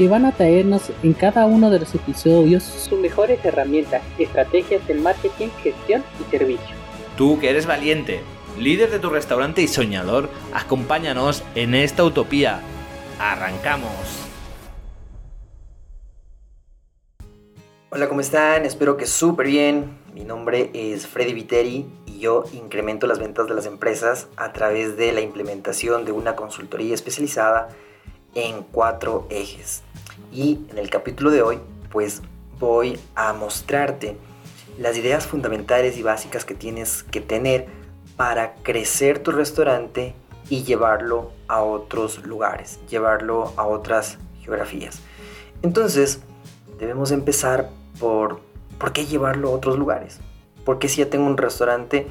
que van a traernos en cada uno de los episodios sus mejores herramientas, estrategias de marketing, gestión y servicio. Tú que eres valiente, líder de tu restaurante y soñador, acompáñanos en esta utopía. ¡Arrancamos! Hola, ¿cómo están? Espero que súper bien. Mi nombre es Freddy Viteri y yo incremento las ventas de las empresas a través de la implementación de una consultoría especializada en cuatro ejes. Y en el capítulo de hoy, pues voy a mostrarte las ideas fundamentales y básicas que tienes que tener para crecer tu restaurante y llevarlo a otros lugares, llevarlo a otras geografías. Entonces, debemos empezar por ¿por qué llevarlo a otros lugares? Porque si ya tengo un restaurante,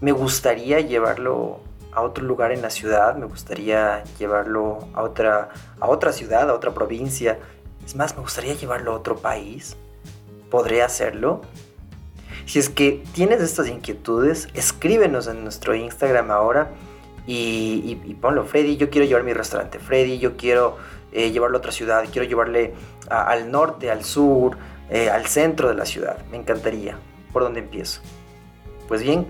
me gustaría llevarlo a otro lugar en la ciudad, me gustaría llevarlo a otra, a otra ciudad, a otra provincia. Es más, me gustaría llevarlo a otro país. ¿Podré hacerlo? Si es que tienes estas inquietudes, escríbenos en nuestro Instagram ahora y, ponlo, Freddy, yo quiero llevar mi restaurante, Freddy, yo quiero eh, llevarlo a otra ciudad, quiero llevarle al norte, al sur, eh, al centro de la ciudad. Me encantaría. ¿Por dónde empiezo? Pues bien,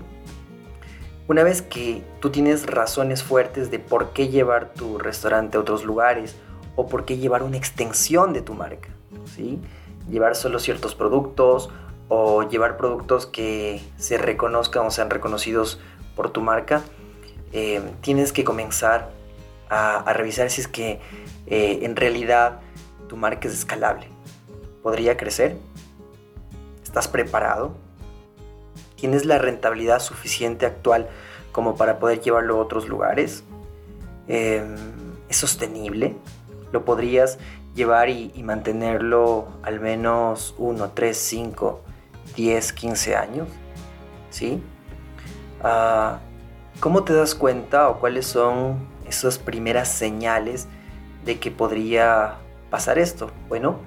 una vez que tú tienes razones fuertes de por qué llevar tu restaurante a otros lugares o por qué llevar una extensión de tu marca, ¿sí? Llevar solo ciertos productos o llevar productos que se reconozcan o sean reconocidos por tu marca, eh, tienes que comenzar a, revisar si es que eh, en realidad tu marca es escalable. ¿Podría crecer? ¿Estás preparado? ¿Tienes la rentabilidad suficiente actual como para poder llevarlo a otros lugares? Em, ¿Es sostenible? ¿Lo podrías llevar y, mantenerlo al menos 1, 3, 5, 10, 15 años? ¿Sí? Ah, ¿Cómo te das cuenta o cuáles son esas primeras señales de que podría pasar esto? Bueno,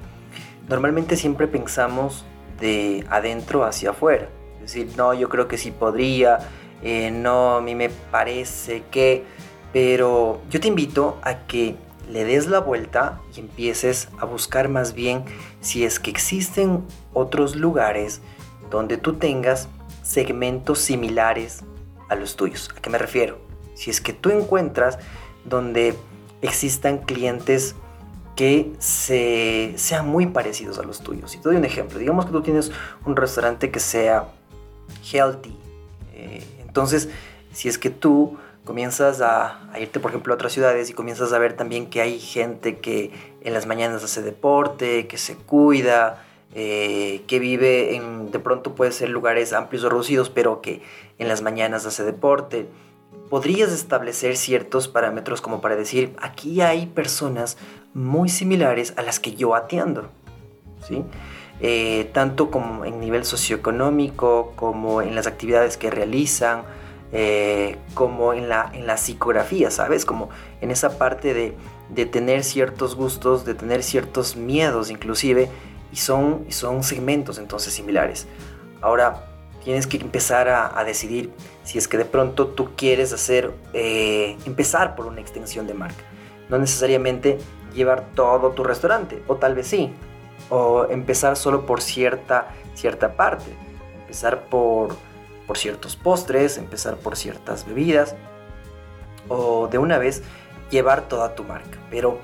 normalmente siempre pensamos de adentro hacia afuera decir, no, yo creo que sí podría, eh, no, a mí me parece que, pero yo te invito a que le des la vuelta y empieces a buscar más bien si es que existen otros lugares donde tú tengas segmentos similares a los tuyos. ¿A qué me refiero? Si es que tú encuentras donde existan clientes que se, sean muy parecidos a los tuyos. Y te doy un ejemplo. Digamos que tú tienes un restaurante que sea healthy. Eh, entonces, si es que tú comienzas a, irte, por ejemplo, a otras ciudades y comienzas a ver también que hay gente que en las mañanas hace deporte, que se cuida, eh, que vive en, de pronto puede ser lugares amplios o reducidos, pero que en las mañanas hace deporte, podrías establecer ciertos parámetros como para decir, aquí hay personas muy similares a las que yo atiendo, ¿sí? Eh, tanto como en nivel socioeconómico, como en las actividades que realizan, eh, como en la, en la psicografía, ¿sabes? Como en esa parte de, de, tener ciertos gustos, de tener ciertos miedos inclusive, y son, son segmentos entonces similares. Ahora, tienes que empezar a, a decidir si es que de pronto tú quieres hacer, eh, empezar por una extensión de marca. No necesariamente llevar todo tu restaurante, o tal vez sí, o empezar solo por cierta, cierta parte, empezar por, por ciertos postres, empezar por ciertas bebidas o de una vez llevar toda tu marca. Pero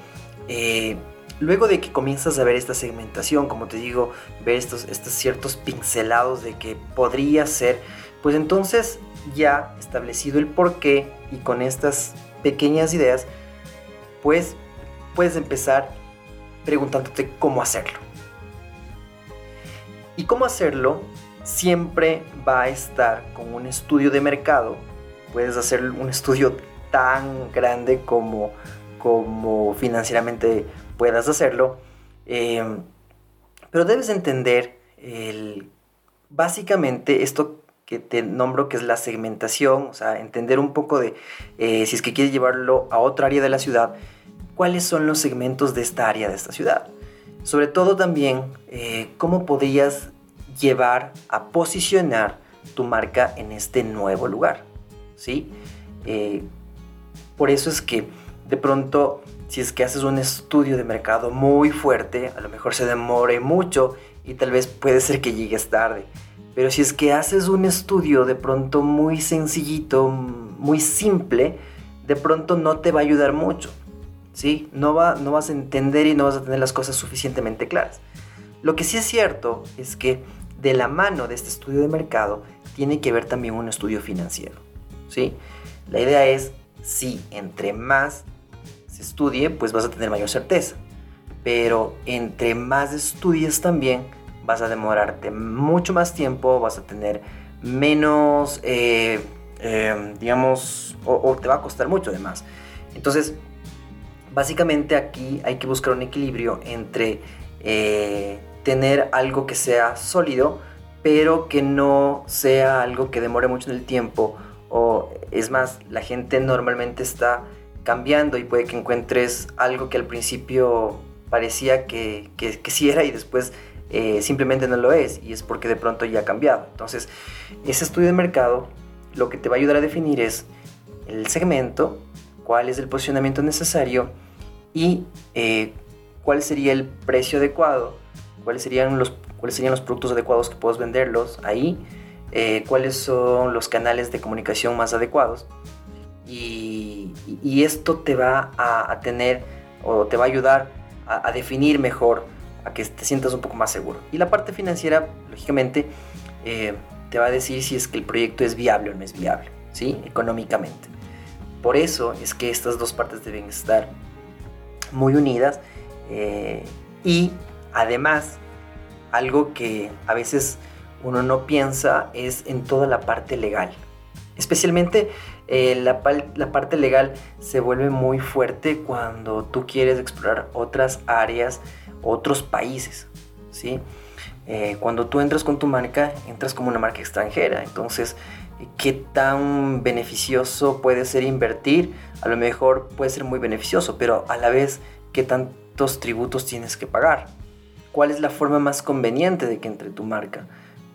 eh, luego de que comienzas a ver esta segmentación, como te digo, ver estos, estos ciertos pincelados de que podría ser, pues entonces ya establecido el porqué y con estas pequeñas ideas, pues puedes empezar preguntándote cómo hacerlo. ¿Y cómo hacerlo? Siempre va a estar con un estudio de mercado. Puedes hacer un estudio tan grande como, como financieramente puedas hacerlo. Eh, pero debes entender el básicamente esto que te nombro que es la segmentación, o sea, entender un poco de eh, si es que quieres llevarlo a otra área de la ciudad, cuáles son los segmentos de esta área de esta ciudad. Sobre todo también eh, cómo podrías llevar a posicionar tu marca en este nuevo lugar, ¿sí? Eh, por eso es que de pronto, si es que haces un estudio de mercado muy fuerte, a lo mejor se demore mucho y tal vez puede ser que llegues tarde. Pero si es que haces un estudio de pronto muy sencillito, muy simple, de pronto no te va a ayudar mucho. ¿Sí? No, va, no vas a entender y no vas a tener las cosas suficientemente claras. Lo que sí es cierto es que de la mano de este estudio de mercado tiene que ver también un estudio financiero. ¿sí? La idea es, si entre más se estudie, pues vas a tener mayor certeza. Pero entre más estudies también, vas a demorarte mucho más tiempo, vas a tener menos, eh, eh, digamos, o, te va a costar mucho además. Entonces, básicamente aquí hay que buscar un equilibrio entre eh, tener algo que sea sólido, pero que no sea algo que demore mucho en el tiempo. O es más, la gente normalmente está cambiando y puede que encuentres algo que al principio parecía que, que, que sí era y después eh, simplemente no lo es y es porque de pronto ya ha cambiado. Entonces, ese estudio de mercado lo que te va a ayudar a definir es el segmento, cuál es el posicionamiento necesario y eh, cuál sería el precio adecuado, cuáles serían los, cuáles serían los productos adecuados que puedes venderlos ahí, eh, cuáles son los canales de comunicación más adecuados. Y, esto te va a, tener o te va a ayudar a, a definir mejor a que te sientas un poco más seguro. Y la parte financiera, lógicamente, eh, te va a decir si es que el proyecto es viable o no es viable, ¿sí? Económicamente. Por eso es que estas dos partes deben estar muy unidas eh, y además algo que a veces uno no piensa es en toda la parte legal. Especialmente eh, la, parte legal se vuelve muy fuerte cuando tú quieres explorar otras áreas otros países, ¿sí? Eh, cuando tú entras con tu marca, entras como una marca extranjera, entonces, ¿qué tan beneficioso puede ser invertir? A lo mejor puede ser muy beneficioso, pero a la vez, ¿qué tantos tributos tienes que pagar? ¿Cuál es la forma más conveniente de que entre tu marca?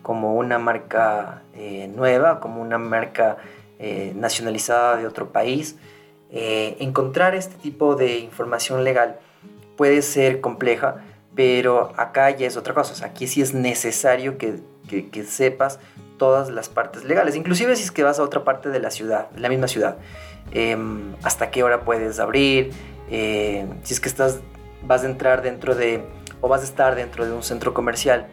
Como una marca eh, nueva, como una marca eh, nacionalizada de otro país. encontrar este tipo de información legal puede ser compleja, pero acá ya es otra cosa. aquí sí es necesario que, que, sepas todas las partes legales, inclusive si es que vas a otra parte de la ciudad, la misma ciudad. Em, hasta qué hora puedes abrir, eh, si es que estás, vas a entrar dentro de, o vas a estar dentro de un centro comercial,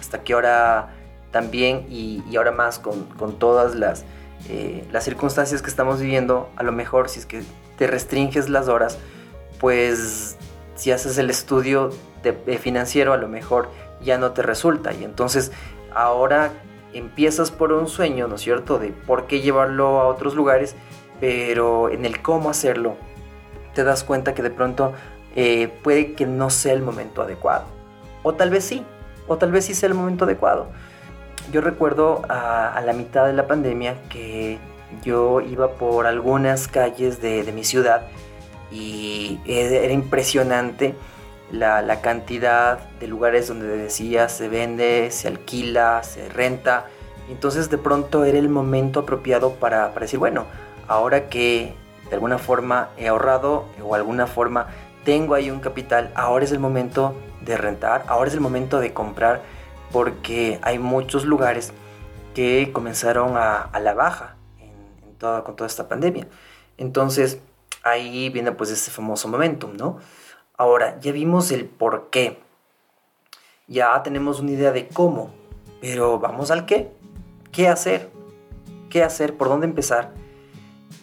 hasta qué hora también, y, ahora más con, con todas las, eh, las circunstancias que estamos viviendo, a lo mejor si es que te restringes las horas, pues si haces el estudio de, financiero a lo mejor ya no te resulta y entonces ahora empiezas por un sueño, ¿no es cierto?, de por qué llevarlo a otros lugares, pero en el cómo hacerlo te das cuenta que de pronto eh, puede que no sea el momento adecuado. O tal vez sí, o tal vez sí sea el momento adecuado. Yo recuerdo a, la mitad de la pandemia que yo iba por algunas calles de, de mi ciudad y era impresionante la, cantidad de lugares donde decía se vende, se alquila, se renta. Entonces de pronto era el momento apropiado para, para decir, bueno, ahora que de alguna forma he ahorrado o de alguna forma tengo ahí un capital, ahora es el momento de rentar, ahora es el momento de comprar, porque hay muchos lugares que comenzaron a, la baja en, con toda esta pandemia. Entonces, ahí viene pues ese famoso momentum, ¿no? Ahora, ya vimos el por qué. Ya tenemos una idea de cómo, pero vamos al qué. ¿Qué hacer? ¿Qué hacer? ¿Por dónde empezar?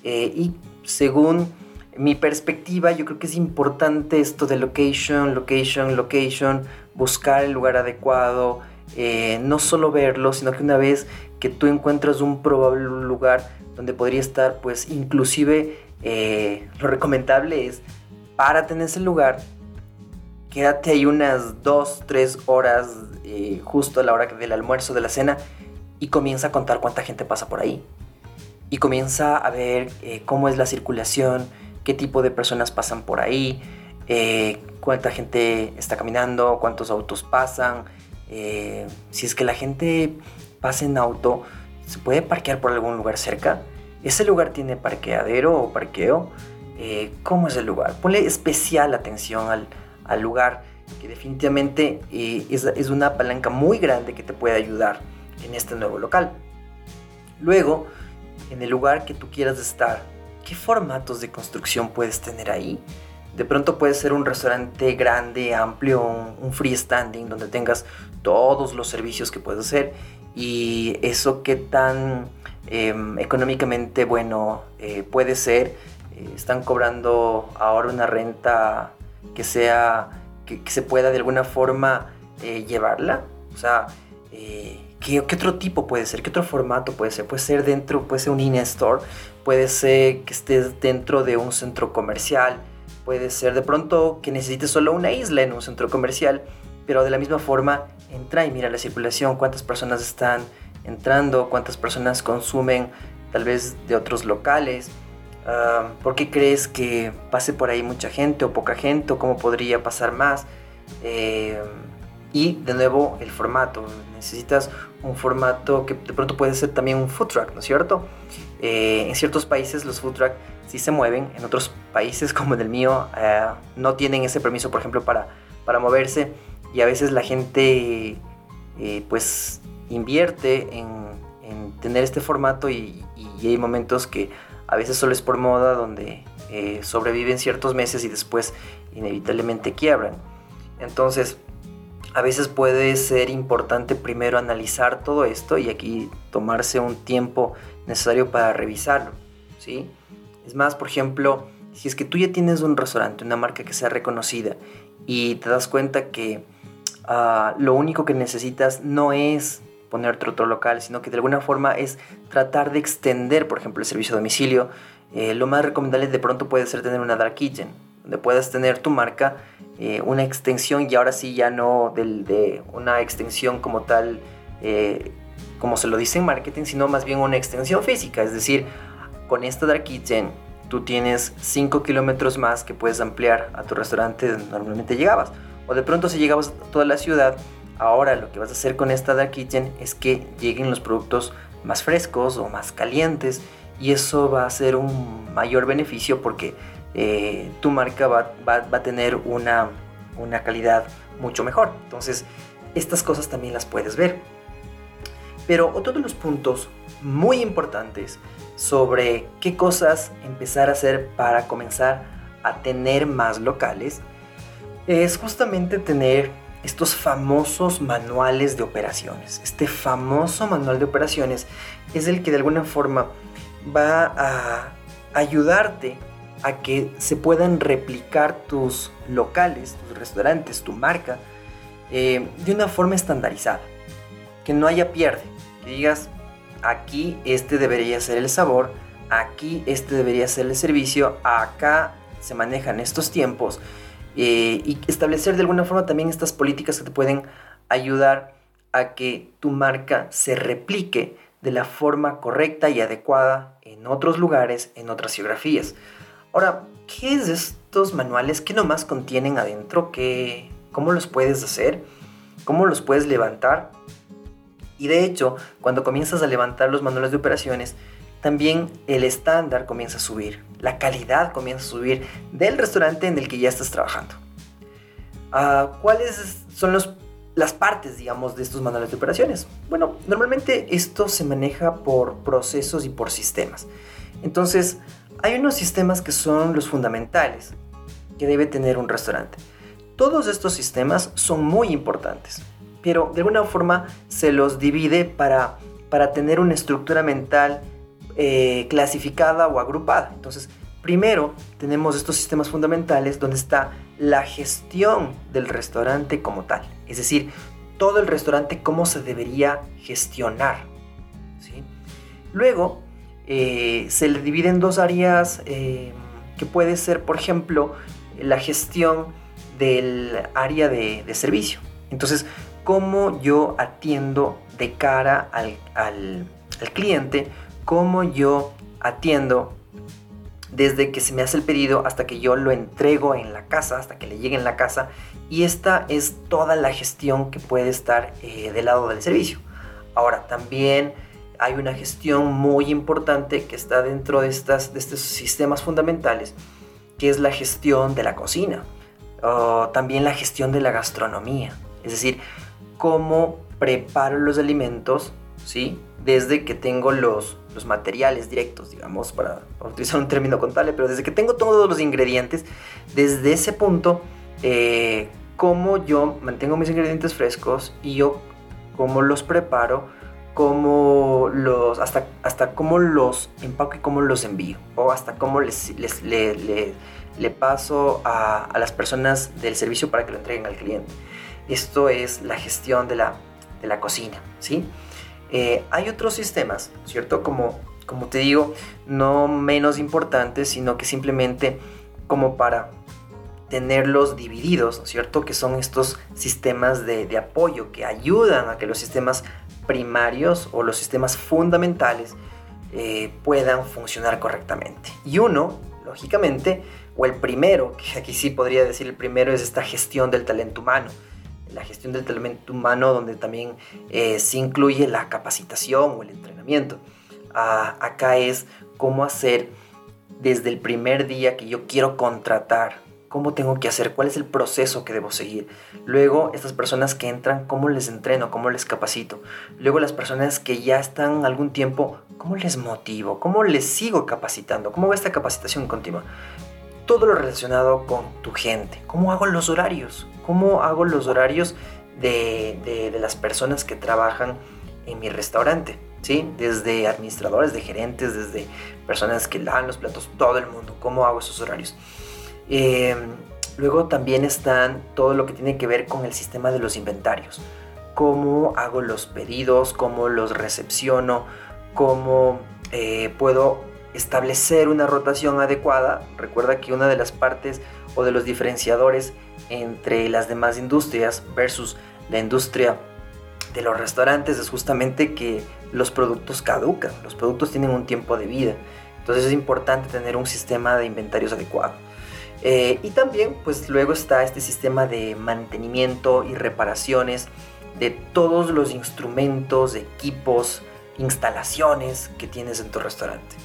Eh, y según mi perspectiva, yo creo que es importante esto de location, location, location, buscar el lugar adecuado, eh, no solo verlo, sino que una vez que tú encuentras un probable lugar donde podría estar, pues inclusive eh, lo recomendable es párate en ese lugar, quédate ahí unas 2, 3 horas eh, justo a la hora del almuerzo, de la cena, y comienza a contar cuánta gente pasa por ahí. Y comienza a ver eh, cómo es la circulación, qué tipo de personas pasan por ahí, eh, cuánta gente está caminando, cuántos autos pasan. si es que la gente pasa en auto, ¿se puede parquear por algún lugar cerca? ¿Ese lugar tiene parqueadero o parqueo? ¿Cómo es el lugar? Ponle especial atención al, al lugar que definitivamente eh, es, una palanca muy grande que te puede ayudar en este nuevo local. Luego, en el lugar que tú quieras estar, ¿qué formatos de construcción puedes tener ahí? De pronto puede ser un restaurante grande, amplio, un, freestanding donde tengas todos los servicios que puedes hacer y eso qué tan em, económicamente bueno eh, puede ser. Eh, están cobrando ahora una renta que sea que, se pueda de alguna forma eh, llevarla. O sea, eh, ¿qué, otro tipo puede ser? ¿Qué otro formato puede ser? Puede ser dentro, puede ser un in-store, puede ser que estés dentro de un centro comercial, puede ser de pronto que necesites solo una isla en un centro comercial, pero de la misma forma entra y mira la circulación, cuántas personas están entrando, cuántas personas consumen tal vez de otros locales. ¿Por qué crees que pase por ahí mucha gente o poca gente o cómo podría pasar más? Eh, y de nuevo el formato. Necesitas un formato que de pronto puede ser también un food truck, ¿no es cierto? Eh, en ciertos países los food truck sí se mueven, en otros países como en el mío eh, no tienen ese permiso, por ejemplo, para, para moverse y a veces la gente pues invierte en, en, tener este formato y, y hay momentos que a veces solo es por moda donde eh, sobreviven ciertos meses y después inevitablemente quiebran. Entonces, a veces puede ser importante primero analizar todo esto y aquí tomarse un tiempo necesario para revisarlo, ¿sí? Es más, por ejemplo, si es que tú ya tienes un restaurante, una marca que sea reconocida y te das cuenta que ah, lo único que necesitas no es ponerte otro local, sino que de alguna forma es tratar de extender, por ejemplo, el servicio a domicilio. Eh, lo más recomendable de pronto puede ser tener una dark kitchen, donde puedas tener tu marca, eh, una extensión y ahora sí ya no del, de una extensión como tal, eh, como se lo dice en marketing, sino más bien una extensión física. Es decir, con esta dark kitchen tú tienes 5 kilómetros más que puedes ampliar a tu restaurante donde normalmente llegabas. O de pronto si llegabas a toda la ciudad, Ahora lo que vas a hacer con esta Dark Kitchen es que lleguen los productos más frescos o más calientes y eso va a ser un mayor beneficio porque eh, tu marca va, a tener una, una calidad mucho mejor. Entonces, estas cosas también las puedes ver. Pero otro de los puntos muy importantes sobre qué cosas empezar a hacer para comenzar a tener más locales es justamente tener estos famosos manuales de operaciones. Este famoso manual de operaciones es el que de alguna forma va a ayudarte a que se puedan replicar tus locales, tus restaurantes, tu marca, eh, de una forma estandarizada. Que no haya pierde. Que digas, aquí este debería ser el sabor, aquí este debería ser el servicio, acá se manejan estos tiempos eh, y establecer de alguna forma también estas políticas que te pueden ayudar a que tu marca se replique de la forma correcta y adecuada en otros lugares, en otras geografías. Ahora, ¿qué es estos manuales? ¿Qué nomás contienen adentro? ¿Qué, ¿Cómo los puedes hacer? ¿Cómo los puedes levantar? Y de hecho, cuando comienzas a levantar los manuales de operaciones, también el estándar comienza a subir, la calidad comienza a subir del restaurante en el que ya estás trabajando. Ah, ¿Cuáles son los, las partes, digamos, de estos manuales de operaciones? Bueno, normalmente esto se maneja por procesos y por sistemas. Entonces, hay unos sistemas que son los fundamentales que debe tener un restaurante. Todos estos sistemas son muy importantes, pero de alguna forma se los divide para, para tener una estructura mental eh, clasificada o agrupada. Entonces, primero tenemos estos sistemas fundamentales donde está la gestión del restaurante como tal. Es decir, todo el restaurante cómo se debería gestionar. Luego, eh, se le divide en dos áreas eh, que puede ser, por ejemplo, la gestión del área de, servicio. Entonces, cómo yo atiendo de cara al cliente, cómo yo atiendo desde que se me hace el pedido hasta que yo lo entrego en la casa, hasta que le llegue en la casa. Y esta es toda la gestión que puede estar eh, del lado del servicio. Ahora, también hay una gestión muy importante que está dentro de, estas, de estos sistemas fundamentales, que es la gestión de la cocina, o también la gestión de la gastronomía. Es decir, cómo preparo los alimentos, ¿sí? Desde que tengo los, los materiales directos, digamos, para, utilizar un término contable, pero desde que tengo todos los ingredientes, desde ese punto, eh, cómo yo mantengo mis ingredientes frescos y yo cómo los preparo, cómo los, hasta, hasta cómo los empaco y cómo los envío, o hasta cómo les, les le, le, paso a, a, las personas del servicio para que lo entreguen al cliente. Esto es la gestión de la, de la cocina, ¿sí? Eh, hay otros sistemas, ¿cierto? Como, como te digo, no menos importantes, sino que simplemente como para tenerlos divididos, ¿cierto? Que son estos sistemas de, apoyo que ayudan a que los sistemas primarios o los sistemas fundamentales eh, puedan funcionar correctamente. Y uno, lógicamente, o el primero, que aquí sí podría decir el primero, es esta gestión del talento humano la gestión del talento humano, donde también eh, se incluye la capacitación o el entrenamiento. Ah, acá es cómo hacer desde el primer día que yo quiero contratar, cómo tengo que hacer, cuál es el proceso que debo seguir. Luego, estas personas que entran, cómo les entreno, cómo les capacito. Luego, las personas que ya están algún tiempo, cómo les motivo, cómo les sigo capacitando, cómo va esta capacitación continua. Todo lo relacionado con tu gente, cómo hago los horarios, cómo hago los horarios de, las personas que trabajan en mi restaurante. ¿Sí? Desde administradores, de gerentes, desde personas que lavan los platos, todo el mundo, cómo hago esos horarios. Em, luego también están todo lo que tiene que ver con el sistema de los inventarios, cómo hago los pedidos, cómo los recepciono, cómo eh, puedo establecer una rotación adecuada. Recuerda que una de las partes o de los diferenciadores entre las demás industrias versus la industria de los restaurantes es justamente que los productos caducan, los productos tienen un tiempo de vida. Entonces es importante tener un sistema de inventarios adecuado. Eh, y también, pues luego está este sistema de mantenimiento y reparaciones de todos los instrumentos, equipos, instalaciones que tienes en tu restaurante.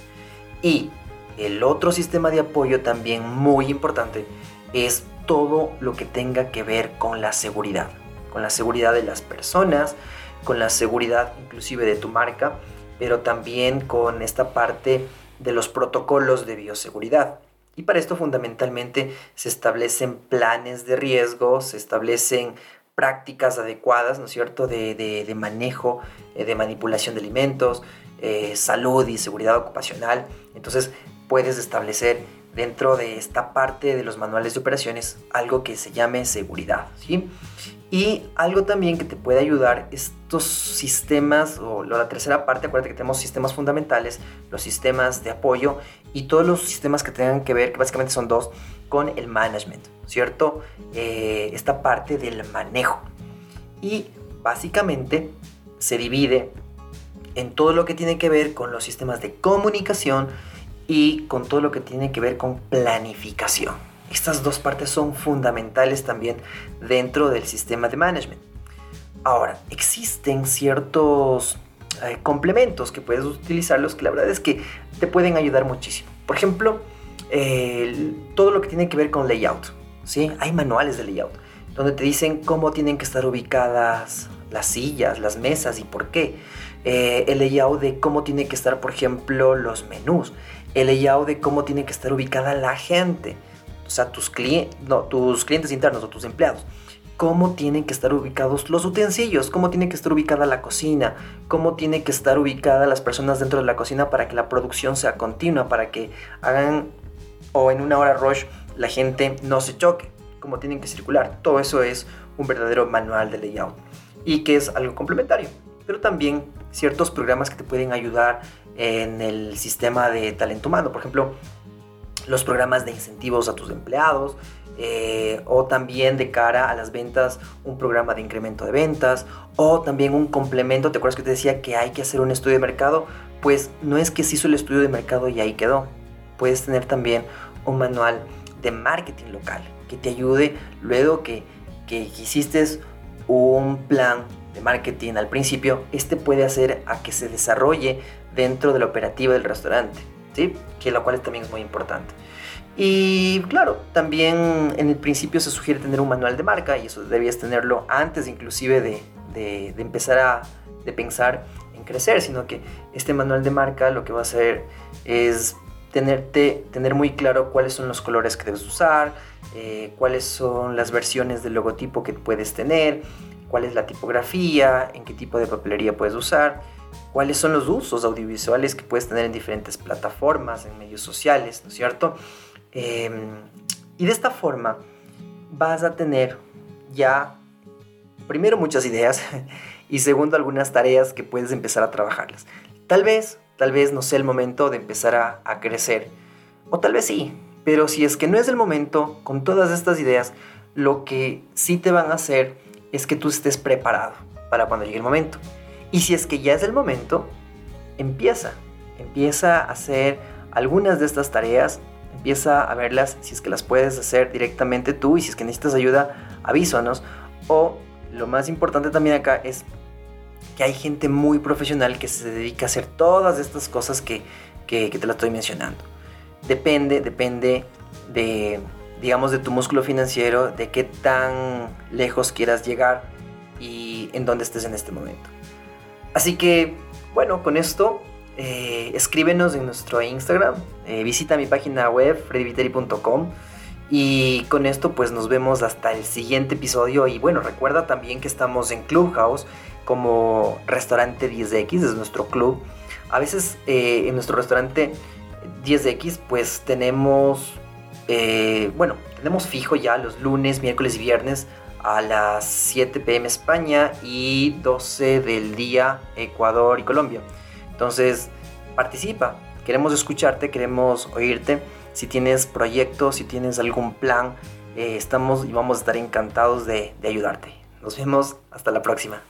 Y el otro sistema de apoyo también muy importante es todo lo que tenga que ver con la seguridad, con la seguridad de las personas, con la seguridad inclusive de tu marca, pero también con esta parte de los protocolos de bioseguridad. Y para esto fundamentalmente se establecen planes de riesgo, se establecen prácticas adecuadas, ¿no es cierto?, de, manejo, eh, de manipulación de alimentos, eh, salud y seguridad ocupacional. Entonces puedes establecer dentro de esta parte de los manuales de operaciones algo que se llame seguridad. ¿sí? Y algo también que te puede ayudar, estos sistemas, o la tercera parte, acuérdate que tenemos sistemas fundamentales, los sistemas de apoyo y todos los sistemas que tengan que ver, que básicamente son dos, con el management, ¿cierto? Eh, esta parte del manejo. Y básicamente se divide en todo lo que tiene que ver con los sistemas de comunicación, y con todo lo que tiene que ver con planificación. Estas dos partes son fundamentales también dentro del sistema de management. Ahora, existen ciertos eh, complementos que puedes utilizarlos que la verdad es que te pueden ayudar muchísimo. Por ejemplo, todo lo que tiene que ver con layout. ¿sí? Hay manuales de layout donde te dicen cómo tienen que estar ubicadas las sillas, las mesas y por qué. Eh, el layout de cómo tiene que estar, por ejemplo, los menús el layout de cómo tiene que estar ubicada la gente, o sea, tus, tus clientes internos o tus empleados. Cómo tienen que estar ubicados los utensilios, cómo tiene que estar ubicada la cocina, cómo tiene que estar ubicada las personas dentro de la cocina para que la producción sea continua, para que hagan o en una hora rush la gente no se choque, cómo tienen que circular. Todo eso es un verdadero manual de layout y que es algo complementario, pero también ciertos programas que te pueden ayudar en el sistema de talento humano. Por ejemplo, los programas de incentivos a tus empleados, eh, o también de cara a las ventas un programa de incremento de ventas o también un complemento. ¿Te acuerdas que te decía que hay que hacer un estudio de mercado? Pues no es que se hizo el estudio de mercado y ahí quedó. Puedes tener también un manual de marketing local que te ayude luego que, que hiciste un plan de marketing al principio, este puede hacer a que se desarrolle dentro de la operativa del restaurante, ¿sí? Que lo cual también es muy importante. Y claro, también en el principio se sugiere tener un manual de marca y eso debías tenerlo antes inclusive de, de, empezar a de pensar en crecer, sino que este manual de marca lo que va a hacer es tenerte, tener muy claro cuáles son los colores que debes usar, eh, cuáles son las versiones del logotipo que puedes tener, cuál es la tipografía, en qué tipo de papelería puedes usar, cuáles son los usos audiovisuales que puedes tener en diferentes plataformas, en medios sociales, ¿no es cierto? Em, y de esta forma vas a tener ya, primero, muchas ideas y segundo, algunas tareas que puedes empezar a trabajarlas. Tal vez, tal vez no sea el momento de empezar a, a crecer, o tal vez sí, pero si es que no es el momento, con todas estas ideas, lo que sí te van a hacer es que tú estés preparado para cuando llegue el momento. Y si es que ya es el momento, empieza. Empieza a hacer algunas de estas tareas, empieza a verlas si es que las puedes hacer directamente tú y si es que necesitas ayuda, avísanos. O lo más importante también acá es que hay gente muy profesional que se dedica a hacer todas estas cosas que, que, te las estoy mencionando depende, depende de, digamos, de tu músculo financiero, de qué tan lejos quieras llegar y en dónde estés en este momento. Así que, bueno, con esto, eh, escríbenos en nuestro Instagram, eh, visita mi página web, freddyviteri.com. Y con esto pues nos vemos hasta el siguiente episodio y bueno, recuerda también que estamos en Clubhouse como restaurante 10X, es nuestro club. A veces eh, en nuestro restaurante 10X, pues tenemos, eh, bueno, tenemos fijo ya los lunes, miércoles y viernes a las 7 pm España y 12 del día Ecuador y Colombia. Entonces, participa, queremos escucharte, queremos oírte. Si tienes proyectos, si tienes algún plan, eh, estamos y vamos a estar encantados de, de ayudarte. Nos vemos, hasta la próxima.